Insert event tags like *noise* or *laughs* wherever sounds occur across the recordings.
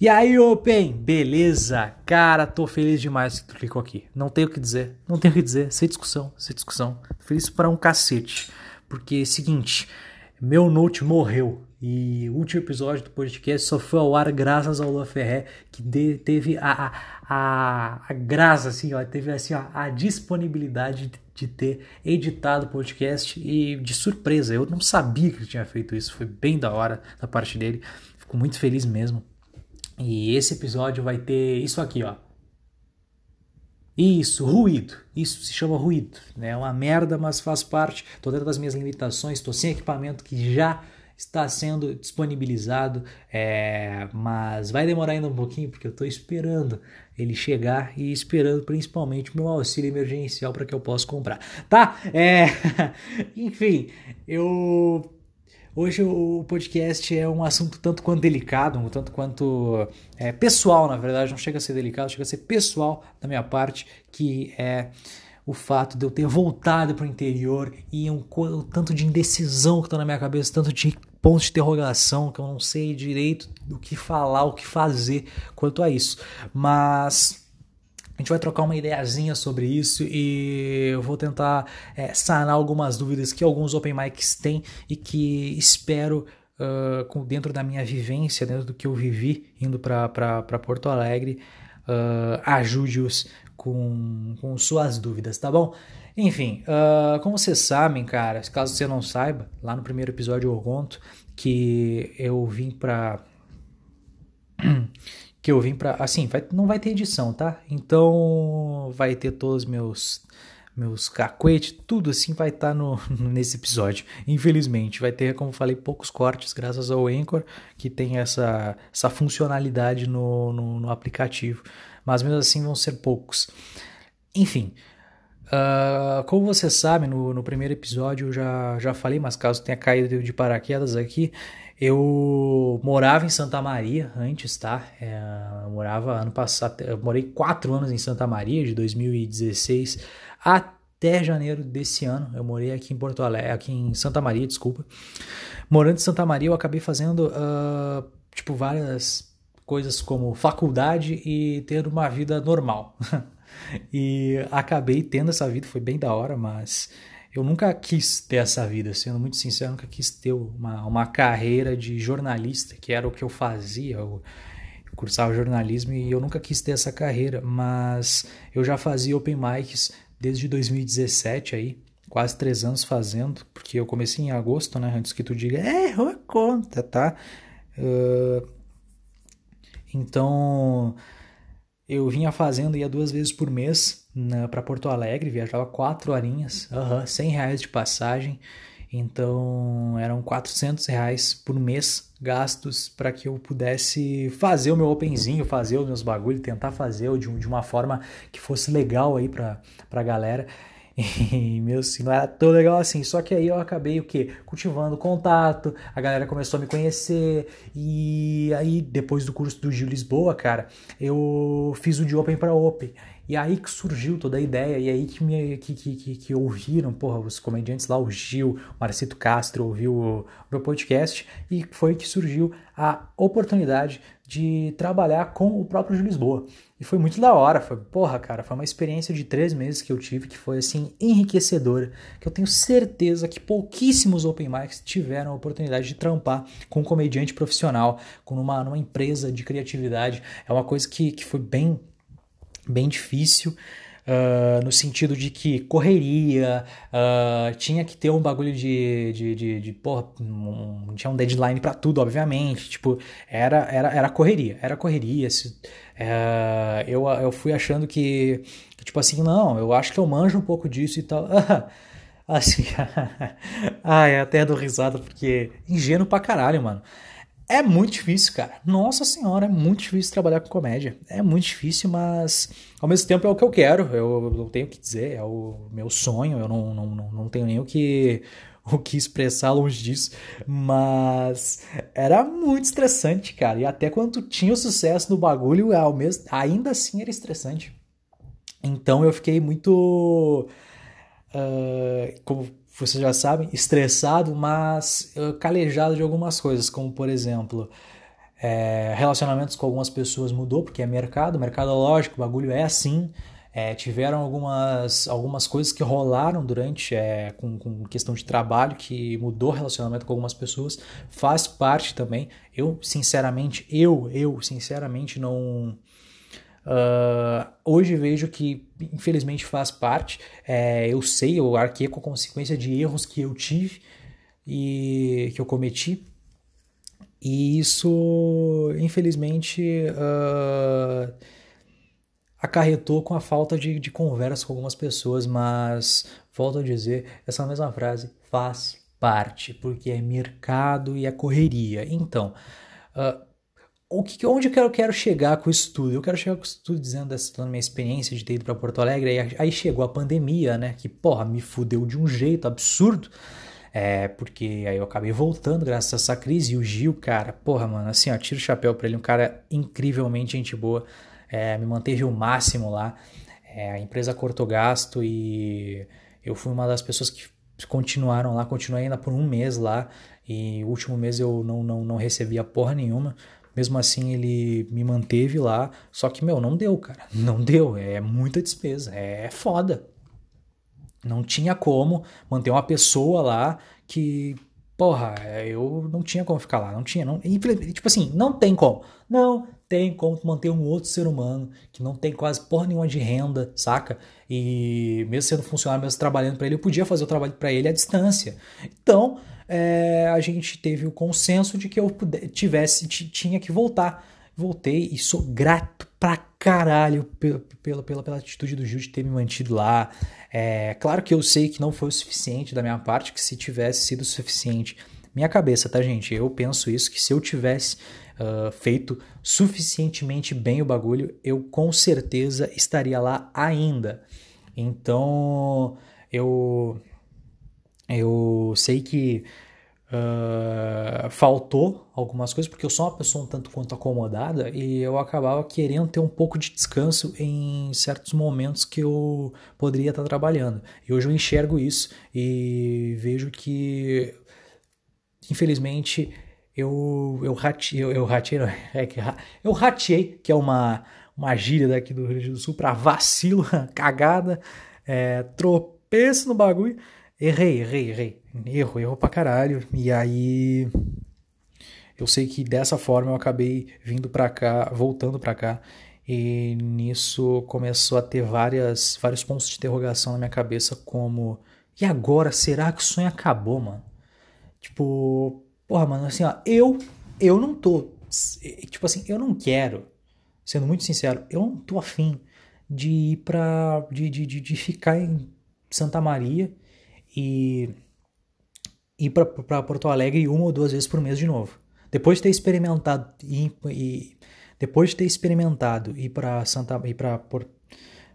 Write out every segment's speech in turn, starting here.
E aí, Open, beleza? Cara, tô feliz demais que tu clicou aqui. Não tenho o que dizer, não tenho o que dizer, sem discussão, sem discussão. Feliz para um cacete. Porque, seguinte, meu note morreu. E o último episódio do podcast só foi ao ar graças ao Lua Ferré, que de, teve a, a, a, graça, assim, ó, teve assim, ó, a disponibilidade de, de ter editado o podcast e de surpresa. Eu não sabia que ele tinha feito isso, foi bem da hora da parte dele. Fico muito feliz mesmo. E esse episódio vai ter isso aqui, ó. Isso, ruído. Isso se chama ruído. Né? É uma merda, mas faz parte. Tô dentro das minhas limitações, estou sem equipamento que já está sendo disponibilizado, é, mas vai demorar ainda um pouquinho porque eu estou esperando ele chegar e esperando principalmente meu auxílio emergencial para que eu possa comprar, tá? É, *laughs* enfim, eu Hoje o podcast é um assunto tanto quanto delicado, um tanto quanto é, pessoal, na verdade, não chega a ser delicado, chega a ser pessoal da minha parte, que é o fato de eu ter voltado para o interior e um, um tanto de indecisão que está na minha cabeça, tanto de pontos de interrogação que eu não sei direito do que falar, o que fazer quanto a isso. Mas a gente vai trocar uma ideiazinha sobre isso e eu vou tentar é, sanar algumas dúvidas que alguns open mics têm e que espero uh, dentro da minha vivência, dentro do que eu vivi indo para Porto Alegre, uh, ajude-os com, com suas dúvidas, tá bom? Enfim, uh, como vocês sabem, cara, caso você não saiba, lá no primeiro episódio eu conto que eu vim para *clears throat* que eu vim para assim, vai, não vai ter edição, tá? Então vai ter todos meus meus cacuetes, tudo assim vai estar tá no, *laughs* nesse episódio. Infelizmente, vai ter, como falei, poucos cortes graças ao Anchor, que tem essa, essa funcionalidade no, no, no aplicativo. Mas mesmo assim vão ser poucos. Enfim, uh, como você sabe, no, no primeiro episódio eu já, já falei, mas caso tenha caído de paraquedas aqui, eu morava em Santa Maria antes, tá? É, eu morava ano passado, eu morei quatro anos em Santa Maria, de 2016 até janeiro desse ano. Eu morei aqui em Porto Alegre, aqui em Santa Maria, desculpa. Morando em Santa Maria, eu acabei fazendo, uh, tipo, várias coisas como faculdade e ter uma vida normal. *laughs* e acabei tendo essa vida, foi bem da hora, mas eu nunca quis ter essa vida, sendo muito sincero, nunca quis ter uma, uma carreira de jornalista, que era o que eu fazia. Eu, cursava jornalismo e eu nunca quis ter essa carreira, mas eu já fazia open mics desde 2017 aí, quase três anos fazendo, porque eu comecei em agosto, né? Antes que tu diga, é, eu conta, tá? Uh, então eu vinha fazendo, ia duas vezes por mês para Porto Alegre, viajava quatro horinhas, uhum, 100 reais de passagem, então eram 400 reais por mês gastos para que eu pudesse fazer o meu openzinho, fazer os meus bagulhos, tentar fazer de, de uma forma que fosse legal aí para a galera. *laughs* E, meu, assim, não era tão legal assim. Só que aí eu acabei o quê? Cultivando contato, a galera começou a me conhecer. E aí, depois do curso do Gil Lisboa, cara, eu fiz o de Open para Open. E aí que surgiu toda a ideia, e aí que, me, que, que, que, que ouviram, porra, os comediantes lá, o Gil, o Marcito Castro, ouviu o meu podcast, e foi que surgiu a oportunidade de trabalhar com o próprio Gil Lisboa. E foi muito da hora, foi, porra, cara, foi uma experiência de três meses que eu tive que foi, assim, enriquecedora, que eu tenho certeza que pouquíssimos open mics tiveram a oportunidade de trampar com um comediante profissional, com uma, numa empresa de criatividade. É uma coisa que, que foi bem bem difícil. Uh, no sentido de que correria, uh, tinha que ter um bagulho de, de, de, de porra, um, tinha um deadline para tudo, obviamente, tipo, era, era, era correria, era correria, se, uh, eu, eu fui achando que, que, tipo assim, não, eu acho que eu manjo um pouco disso e tal, *laughs* assim, *laughs* ai, até dou risada, porque ingênuo pra caralho, mano, é muito difícil, cara. Nossa senhora, é muito difícil trabalhar com comédia. É muito difícil, mas ao mesmo tempo é o que eu quero. Eu não tenho o que dizer, é o meu sonho. Eu não, não, não tenho nem o que, *laughs* o que expressar longe disso. Mas era muito estressante, cara. E até quando tu tinha o sucesso do bagulho, ao mesmo, ainda assim era estressante. Então eu fiquei muito. Uh, como vocês já sabem, estressado, mas uh, calejado de algumas coisas, como por exemplo, É, relacionamentos com algumas pessoas mudou, porque é mercado, mercado lógico, o bagulho é assim. É, tiveram algumas, algumas coisas que rolaram durante, é, com, com questão de trabalho, que mudou o relacionamento com algumas pessoas, faz parte também. Eu, sinceramente, eu, eu, sinceramente, não. Uh, hoje vejo que, infelizmente, faz parte. É, eu sei, eu arquei com a consequência de erros que eu tive e que eu cometi. E isso, infelizmente, uh, acarretou com a falta de, de conversa com algumas pessoas, mas volto a dizer, essa mesma frase faz parte, porque é mercado e é correria. Então, uh, o que, onde eu quero, chegar com isso tudo? Eu quero chegar com isso tudo dizendo dessa minha experiência de ter ido para Porto Alegre, aí, aí chegou a pandemia, né? Que, porra, me fudeu de um jeito absurdo. É, porque aí eu acabei voltando graças a essa crise. E o Gil, cara, porra, mano, assim, ó, tiro o chapéu pra ele, um cara incrivelmente gente boa é, me manteve o máximo lá. É, a empresa cortou gasto e eu fui uma das pessoas que continuaram lá, continuei ainda por um mês lá e o último mês eu não, não, não recebia porra nenhuma. Mesmo assim, ele me manteve lá. Só que, meu, não deu, cara. *laughs* Não deu. É muita despesa. É foda. Não tinha como manter uma pessoa lá que Porra, eu não tinha como ficar lá, não tinha, não, tipo assim, não tem como, não tem como manter um outro ser humano que não tem quase porra nenhuma de renda, saca? E mesmo sendo funcionário, mesmo trabalhando para ele, eu podia fazer o trabalho para ele à distância. Então, é, a gente teve o consenso de que eu tivesse, tinha que voltar. Voltei e sou grato pra caralho pela, pela, pela, pela atitude do Gil de ter me mantido lá, é, claro que eu sei que não foi o suficiente da minha parte, que se tivesse sido suficiente, minha cabeça, tá, gente? Eu penso isso, que se eu tivesse uh, feito suficientemente bem o bagulho, eu com certeza estaria lá ainda. Então, eu, eu sei que Uh, faltou algumas coisas, porque eu sou uma pessoa um tanto quanto acomodada e eu acabava querendo ter um pouco de descanso em certos momentos que eu poderia estar trabalhando. E hoje eu enxergo isso e vejo que, infelizmente, eu, eu ratei, eu, eu ratei, *laughs* é que, eu ratei, que é uma, uma gíria daqui do Rio Grande do Sul, para vacilo, *laughs* cagada, é, tropeço no bagulho Errei, errei, errei. Erro, erro pra caralho. E aí. Eu sei que dessa forma eu acabei vindo pra cá, voltando pra cá. E nisso começou a ter várias, vários pontos de interrogação na minha cabeça, como. E agora? Será que o sonho acabou, mano? Tipo, porra, mano, assim, ó, eu, eu não tô. Tipo assim, eu não quero, sendo muito sincero, eu não tô afim de ir pra. de, de, de, de ficar em Santa Maria e ir para Porto Alegre uma ou duas vezes por mês de novo. Depois de ter experimentado e, e depois de ter experimentado ir para Santa ir para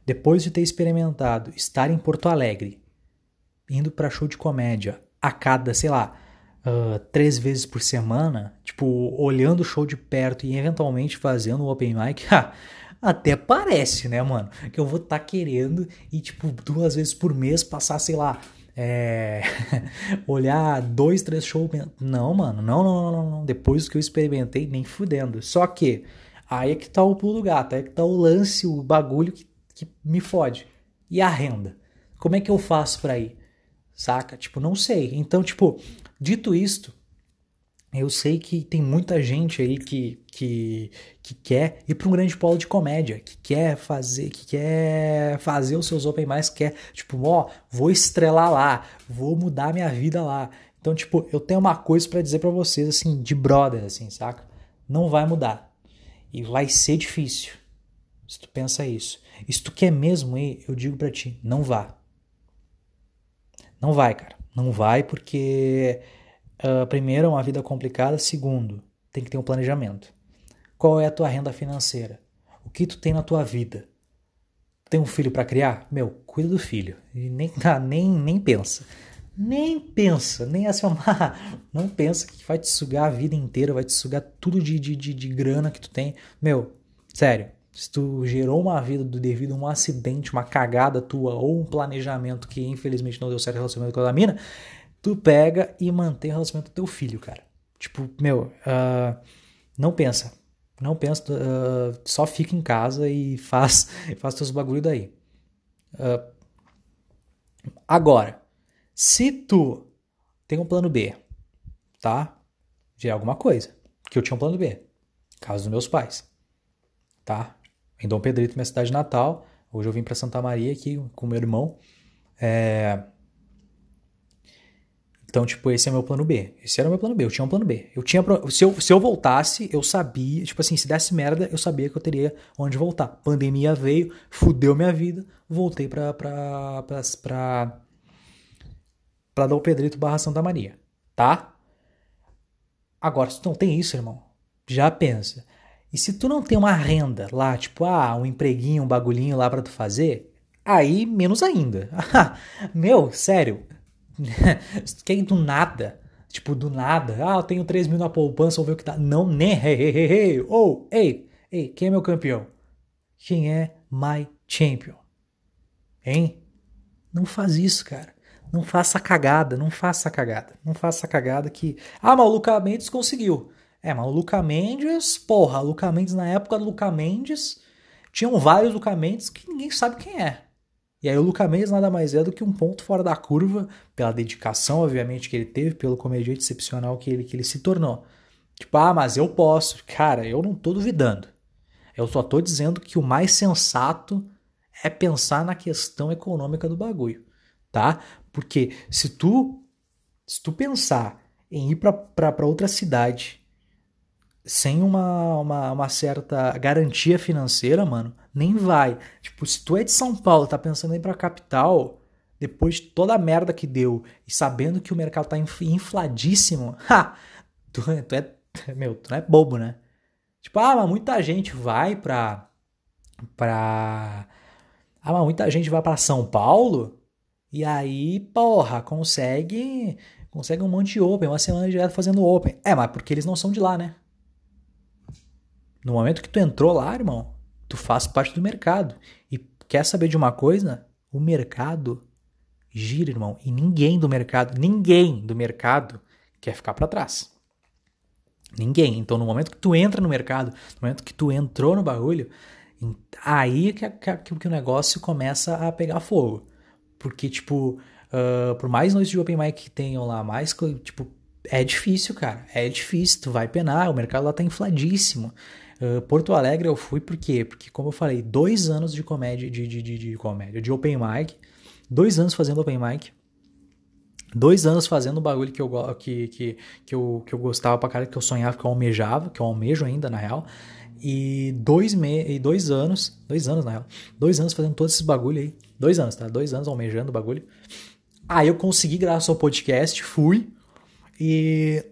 depois de ter experimentado estar em Porto Alegre, indo para show de comédia a cada, sei lá, uh, três vezes por semana, tipo, olhando o show de perto e eventualmente fazendo um open mic, *laughs* até parece, né, mano? Que eu vou estar tá querendo ir, tipo, duas vezes por mês passar, sei lá, é, *laughs* olhar dois, três shows. Não, mano, não, não, não, não. Depois que eu experimentei, nem fudendo. Só que aí é que tá o pulo do gato, aí é que tá o lance, o bagulho que, que me fode. E a renda? Como é que eu faço pra ir? Saca? Tipo, não sei. Então, tipo, dito isto, eu sei que tem muita gente aí que, que, que quer ir para um grande polo de comédia, que quer fazer, que quer fazer os seus open mais, quer, tipo, ó, vou estrelar lá, vou mudar minha vida lá. Então, tipo, eu tenho uma coisa para dizer para vocês assim, de brother assim, saca? Não vai mudar. E vai ser difícil. Se tu pensa isso. Se tu quer mesmo ir, eu digo para ti, não vá. Não vai, cara. Não vai porque Uh, primeiro, é uma vida complicada. Segundo, tem que ter um planejamento. Qual é a tua renda financeira? O que tu tem na tua vida? Tem um filho para criar? Meu, cuida do filho. E nem, nem, nem pensa. Nem pensa, nem assim, não pensa que vai te sugar a vida inteira, vai te sugar tudo de, de, de, de grana que tu tem. Meu, sério, se tu gerou uma vida devido a um acidente, uma cagada tua ou um planejamento que infelizmente não deu certo relacionamento com a mina, tu pega e mantém o relacionamento do teu filho, cara. Tipo, meu, uh, não pensa. Não pensa, uh, só fica em casa e *laughs* faz, faz teus bagulho daí. Uh, agora, se tu tem um plano B, tá? De alguma coisa, que eu tinha um plano B, caso dos meus pais, tá? Em Dom Pedrito, minha cidade natal, hoje eu vim para Santa Maria aqui com meu irmão. É, então, tipo, esse é meu plano B. Esse era o meu plano B. Eu tinha um plano B. Eu tinha. Se eu, se eu voltasse, eu sabia. Tipo assim, se desse merda, eu sabia que eu teria onde voltar. Pandemia veio, fudeu minha vida. Voltei pra. pra. pra. pra, pra Dom Pedrito barra Santa Maria. Tá? Agora, se não tem isso, irmão, já pensa. E se tu não tem uma renda lá, tipo, ah, um empreguinho, um bagulhinho lá para tu fazer, aí menos ainda. *laughs* Meu, sério, *laughs* quer ir do nada, tipo, do nada, ah, eu tenho 3 mil na poupança, vou ver o que tá. Não, nem, hey, hey, hey, hey, oh, ei, ei, quem é meu campeão? Quem é my champion? Hein? Não faz isso, cara. Não faça cagada, não faça cagada. Não faça cagada que. Ah, mas o Luca Mendes conseguiu. É, mas o Luca Mendes, porra, o Luca Mendes, na época do Luca Mendes, tinham vários Luca Mendes que ninguém sabe quem é. E aí o Luca Mendes nada mais é do que um ponto fora da curva, pela dedicação, obviamente, que ele teve, pelo comediante excepcional que ele, que ele se tornou. Tipo, ah, mas eu posso. Cara, eu não tô duvidando. Eu só tô dizendo que o mais sensato é pensar na questão econômica do bagulho, tá? Porque se tu se tu pensar em ir para outra cidade sem uma, uma, uma, certa garantia financeira, mano, nem vai. Tipo, se tu é de São Paulo, tá pensando em ir pra capital, depois de toda a merda que deu e sabendo que o mercado tá infladíssimo, *laughs* ha, tu, tu é, meu, tu não é bobo, né? Tipo, ah, mas muita gente vai pra, pra, ah, mas muita gente vai para São Paulo e aí, porra, consegue, consegue um monte de open, uma semana direto fazendo open. É, mas porque eles não são de lá, né? No momento que tu entrou lá, irmão, tu faz parte do mercado. E quer saber de uma coisa? O mercado gira, irmão. E ninguém do mercado, ninguém do mercado quer ficar para trás. Ninguém. Então, no momento que tu entra no mercado, no momento que tu entrou no bagulho, aí que, que, que o negócio começa a pegar fogo. Porque, tipo, uh, por mais noites de open mic que tenham lá, mais, tipo, é difícil, cara. É difícil. Tu vai penar, o mercado lá tá infladíssimo. Uh, Porto Alegre eu fui por quê? Porque, como eu falei, dois anos de comédia, de, de, de, de comédia, de open mic, dois anos fazendo open mic, dois anos fazendo o bagulho que eu, que, que, que, eu, que eu gostava pra cara, que eu sonhava, que eu almejava, que eu almejo ainda, na real. E dois, me, e dois anos, dois anos na real, dois anos fazendo todos esses bagulho aí. Dois anos, tá? Dois anos almejando o bagulho. Aí eu consegui graças ao podcast, fui e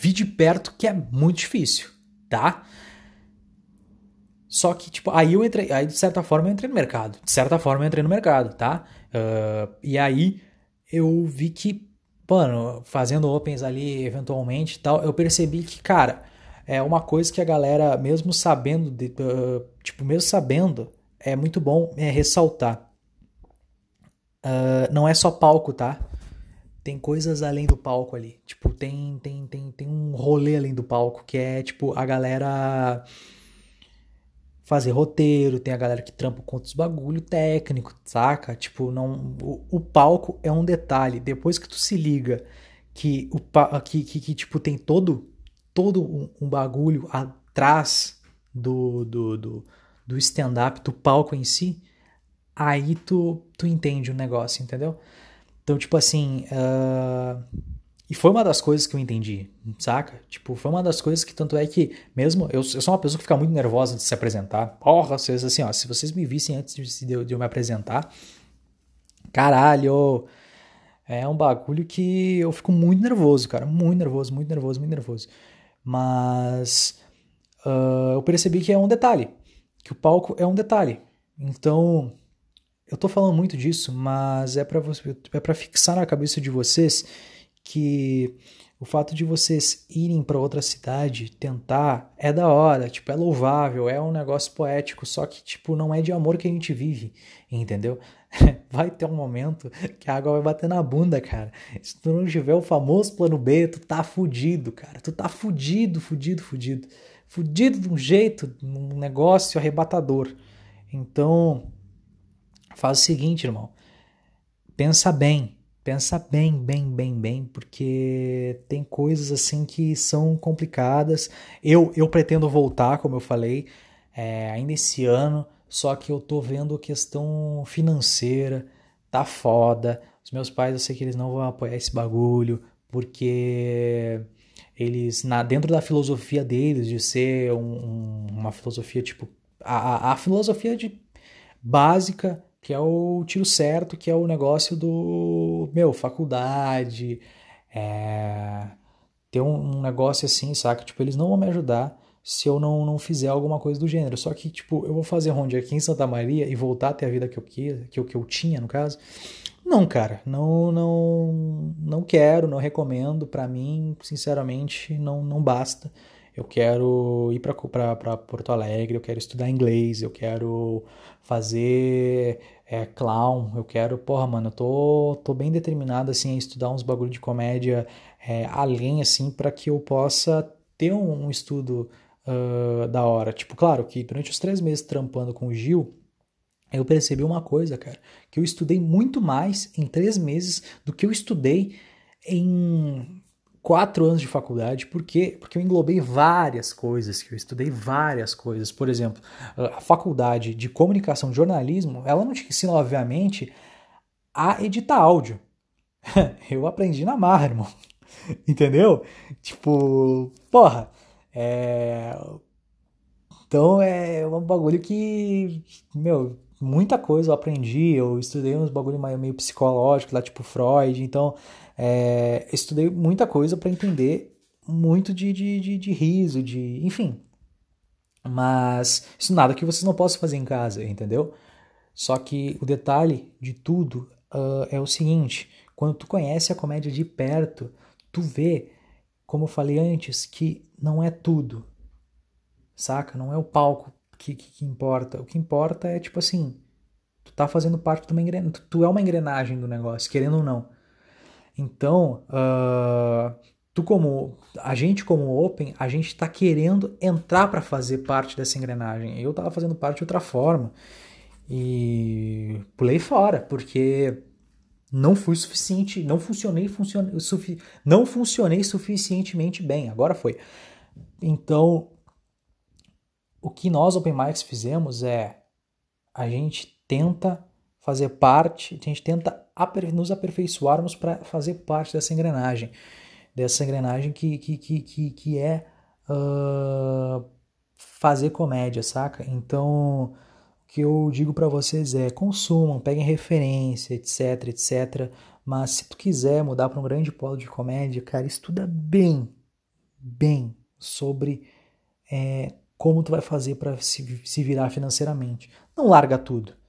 vi de perto que é muito difícil, tá? Só que, tipo, aí eu entrei, aí de certa forma eu entrei no mercado. De certa forma eu entrei no mercado, tá? Uh, e aí eu vi que, mano, fazendo opens ali eventualmente e tal, eu percebi que, cara, é uma coisa que a galera, mesmo sabendo, de, uh, tipo, mesmo sabendo, é muito bom é ressaltar. Uh, não é só palco, tá? Tem coisas além do palco ali. Tipo, tem, tem, tem, tem um rolê além do palco que é, tipo, a galera fazer roteiro, tem a galera que trampa com outros bagulho técnico, saca? Tipo, não, o, o, palco é um detalhe. Depois que tu se liga que o que, que, que tipo tem todo todo um, um bagulho atrás do do, do, do stand-up, do palco em si, aí tu, tu entende o negócio, entendeu? Então, tipo assim, uh, e foi uma das coisas que eu entendi, saca? Tipo, foi uma das coisas que tanto é que, mesmo, eu, eu sou uma pessoa que fica muito nervosa de se apresentar. Porra, vocês, assim, ó, se vocês me vissem antes de, de, de eu me apresentar, caralho, é um bagulho que eu fico muito nervoso, cara. Muito nervoso, muito nervoso, muito nervoso. Mas uh, eu percebi que é um detalhe. Que o palco é um detalhe. Então, eu tô falando muito disso, mas é para é para fixar na cabeça de vocês que o fato de vocês irem para outra cidade, tentar, é da hora, tipo, é louvável, é um negócio poético, só que, tipo, não é de amor que a gente vive, entendeu? *laughs* Vai ter um momento que a água vai bater na bunda, cara. Se tu não tiver o famoso plano B, tu tá fudido, cara. Tu tá fudido, fudido, fudido. Fudido de um jeito, um negócio arrebatador. Então, faz o seguinte, irmão. Pensa bem, pensa bem, bem, bem, bem, porque tem coisas assim que são complicadas. Eu, eu pretendo voltar, como eu falei, é, ainda esse ano, só que eu tô vendo a questão financeira, tá foda. Os meus pais, eu sei que eles não vão apoiar esse bagulho, porque eles, na, dentro da filosofia deles, de ser um, um, uma filosofia tipo. A, a, a filosofia de, básica que é o tiro certo, que é o negócio do, meu, faculdade, é, ter um, um, negócio assim, saca? Tipo, eles não vão me ajudar se eu não, não fizer alguma coisa do gênero. Só que, tipo, eu vou fazer ronde aqui em Santa Maria e voltar a ter a vida que eu, que, que eu, que eu tinha, no caso. Não, cara, não, não, não quero, não recomendo. Para mim, sinceramente, não, não basta. Eu quero ir para Porto Alegre, eu quero estudar inglês, eu quero fazer é, clown, eu quero, porra, mano, eu tô, tô bem determinado, assim, a estudar uns bagulho de comédia é, além, assim, para que eu possa ter um, um estudo uh, da hora. Tipo, claro que durante os três meses trampando com o Gil, eu percebi uma coisa, cara, que eu estudei muito mais em três meses do que eu estudei em quatro anos de faculdade, por quê? Porque eu englobei várias coisas, que eu estudei várias coisas. Por exemplo, a faculdade de comunicação e jornalismo, ela não te ensina, obviamente, a editar áudio. *laughs* eu aprendi na marra, irmão. *laughs* Entendeu? Tipo, porra, é... Então é um bagulho que, meu, muita coisa eu aprendi, eu estudei uns bagulho meio psicológico lá, tipo Freud, então é, estudei muita coisa para entender muito de, de, de, de, riso, de. enfim. Mas isso nada que vocês não possam fazer em casa, entendeu? Só que o detalhe de tudo uh, é o seguinte: quando tu conhece a comédia de perto, tu vê, como eu falei antes, que não é tudo, saca? Não é o palco que, que, que importa. O que importa é tipo assim: tu tá fazendo parte de uma engrenagem, tu é uma engrenagem do negócio, querendo ou não. Então, uh, tu como a gente como Open, a gente está querendo entrar para fazer parte dessa engrenagem. Eu estava fazendo parte de outra forma e pulei fora porque não fui suficiente, não funcionei, funcione, sufi, não funcionei suficientemente bem. Agora foi. Então, o que nós Open Mics fizemos é a gente tenta fazer parte, a gente tenta nos aperfeiçoarmos para fazer parte dessa engrenagem, dessa engrenagem que, que, que, que, é uh, fazer comédia, saca? Então, o que eu digo para vocês é consumam, peguem referência, etc, etc. Mas se tu quiser mudar para um grande polo de comédia, cara, estuda bem, bem sobre é, como tu vai fazer para se, se virar financeiramente. Não larga tudo.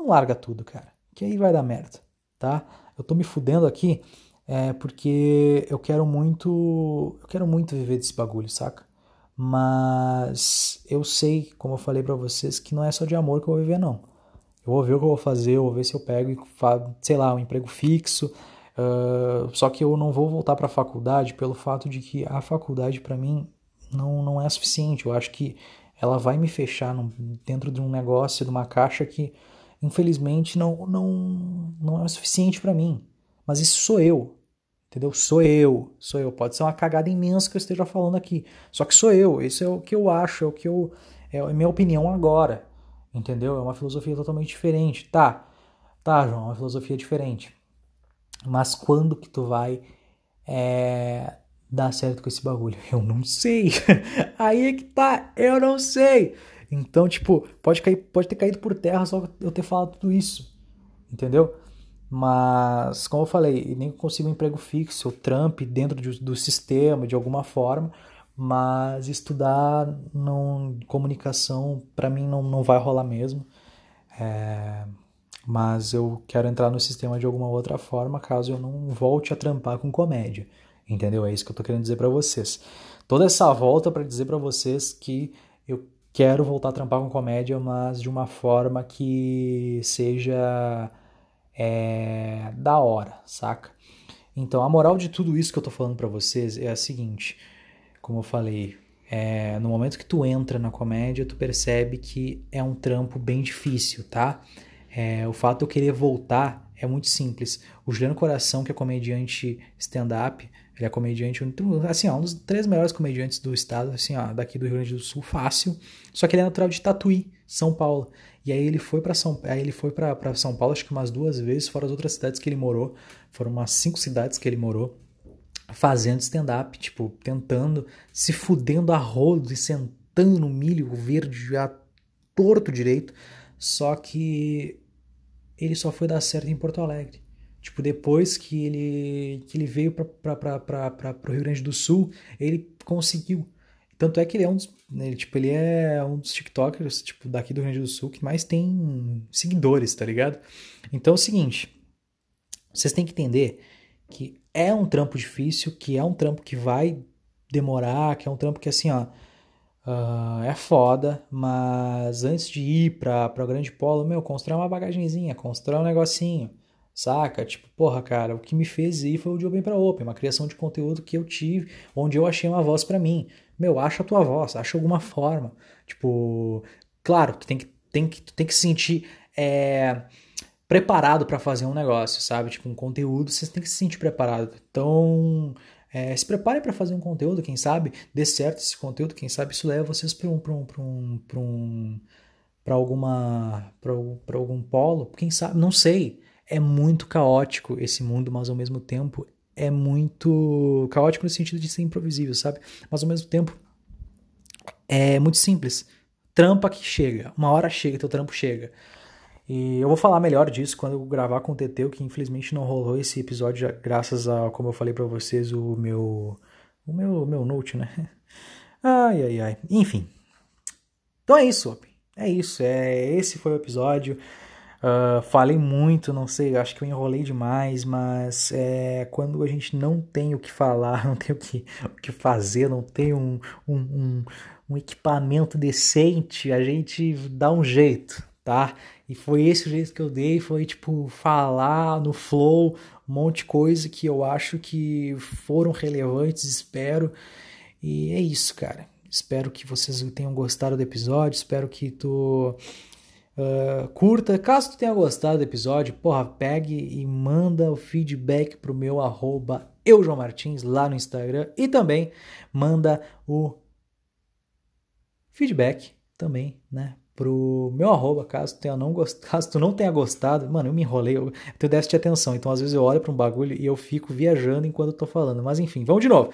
Não larga tudo, cara. Que aí vai dar merda, tá? Eu tô me fudendo aqui é, porque eu quero muito. Eu quero muito viver desse bagulho, saca? Mas eu sei, como eu falei para vocês, que não é só de amor que eu vou viver, não. Eu vou ver o que eu vou fazer, eu vou ver se eu pego sei lá, um emprego fixo. Uh, só que eu não vou voltar para a faculdade pelo fato de que a faculdade para mim não, não é suficiente. Eu acho que ela vai me fechar dentro de um negócio, de uma caixa que infelizmente não não não é o suficiente para mim. Mas isso sou eu. Entendeu? Sou eu, sou eu. Pode ser uma cagada imensa que eu esteja falando aqui. Só que sou eu. Isso é o que eu acho, é o que eu é a minha opinião agora. Entendeu? É uma filosofia totalmente diferente. Tá. Tá, João, é uma filosofia diferente. Mas quando que tu vai é, dar certo com esse bagulho? *laughs* Eu não sei. *laughs* Aí é que tá, eu não sei. Então, tipo, pode, cair, pode ter caído por terra só eu ter falado tudo isso. Entendeu? Mas, como eu falei, nem consigo um emprego fixo, eu trampe dentro de, do sistema de alguma forma, mas estudar não, comunicação para mim não, não vai rolar mesmo. É, mas eu quero entrar no sistema de alguma outra forma caso eu não volte a trampar com comédia. Entendeu? É isso que eu tô querendo dizer para vocês. Toda essa volta para dizer para vocês que eu quero voltar a trampar com comédia, mas de uma forma que seja é, da hora, saca? Então, a moral de tudo isso que eu tô falando para vocês é a seguinte: como eu falei, é, no momento que tu entra na comédia, tu percebe que é um trampo bem difícil, tá? É, o fato de eu querer voltar é muito simples. O Juliano Coração, que é comediante stand-up, ele é comediante, assim, ó, um dos três melhores comediantes do estado, assim, ó, daqui do Rio Grande do Sul, fácil. Só que ele é natural de Tatuí, São Paulo. E aí ele foi para São, aí ele foi para São Paulo, acho que umas duas vezes, fora as outras cidades que ele morou. Foram umas cinco cidades que ele morou fazendo stand-up, tipo, tentando, se fudendo a rodo e sentando no milho verde a torto direito. Só que ele só foi dar certo em Porto Alegre. Tipo, depois que ele, que ele veio para o Rio Grande do Sul, ele conseguiu. Tanto é que ele é um dos, ele, tipo, ele é um dos TikTokers, tipo, daqui do Rio Grande do Sul que mais tem seguidores, tá ligado? Então é o seguinte, vocês têm que entender que é um trampo difícil, que é um trampo que vai demorar, que é um trampo que assim, ó, uh, é foda, mas antes de ir pra, pra grande polo, meu, constrói uma bagagenzinha, constrói um negocinho, Saca? Tipo, porra, cara, o que me fez ir foi o de Open para Open, uma criação de conteúdo que eu tive, onde eu achei uma voz para mim. Meu, acha a tua voz, acha alguma forma. Tipo, claro que tem que, tem que, tem que se sentir é, preparado para fazer um negócio, sabe? Tipo, um conteúdo, você tem que se sentir preparado. Então, é, se prepare para fazer um conteúdo, quem sabe dê certo esse conteúdo, quem sabe isso leva vocês para um, pra um, pra um, pra um, pra alguma, para algum polo, quem sabe, não sei é muito caótico esse mundo, mas ao mesmo tempo é muito caótico no sentido de ser imprevisível, sabe? Mas ao mesmo tempo é muito simples. Trampa que chega, uma hora chega, teu trampo chega. E eu vou falar melhor disso quando eu gravar com o Teteu, que infelizmente não rolou esse episódio, graças a, como eu falei para vocês, o meu o meu meu note, né? *laughs* Ai ai ai. Enfim. Então é isso, É isso, é esse foi o episódio. Uh, falei muito, não sei, acho que eu enrolei demais, mas é, quando a gente não tem o que falar, *laughs* não tem o que, o que fazer, não tem um, um, um, um equipamento decente, a gente dá um jeito, tá? E foi esse jeito que eu dei, foi tipo falar no flow um monte de coisa que eu acho que foram relevantes, espero. E é isso, cara. Espero que vocês tenham gostado do episódio, espero que tu Uh, curta. Caso tu tenha gostado do episódio, porra, pegue e manda o feedback pro meu arroba Martins, lá no Instagram. E também manda o feedback também, né, pro meu arroba, caso tenha não gost... *laughs* caso tu não tenha gostado, mano, eu me enrolei, eu tenho déficit de atenção, então às vezes eu olho para um bagulho e eu fico viajando enquanto eu tô falando, mas enfim, vamos de novo.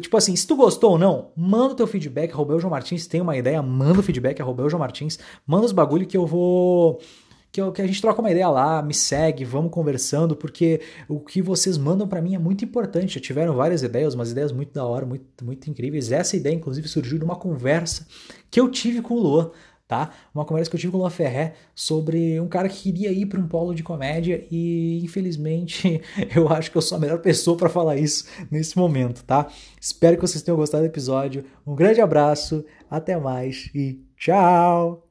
Tipo assim, se tu gostou ou não, manda o teu feedback, arroba eu João Martins, tem uma ideia, manda o feedback, arroba eu João Martins, manda os bagulho que eu vou que, eu, que, a gente troca uma ideia lá, me segue, vamos conversando, porque o que vocês mandam para mim é muito importante. Já tiveram várias ideias, umas ideias muito da hora, muito, muito incríveis. Essa ideia, inclusive, surgiu de uma conversa que eu tive com o Luan tá? Uma conversa que eu tive com o Ferré sobre um cara que queria ir para um polo de comédia e infelizmente *laughs* eu acho que eu sou a melhor pessoa para falar isso nesse momento, tá? Espero que vocês tenham gostado do episódio. Um grande abraço, até mais e tchau.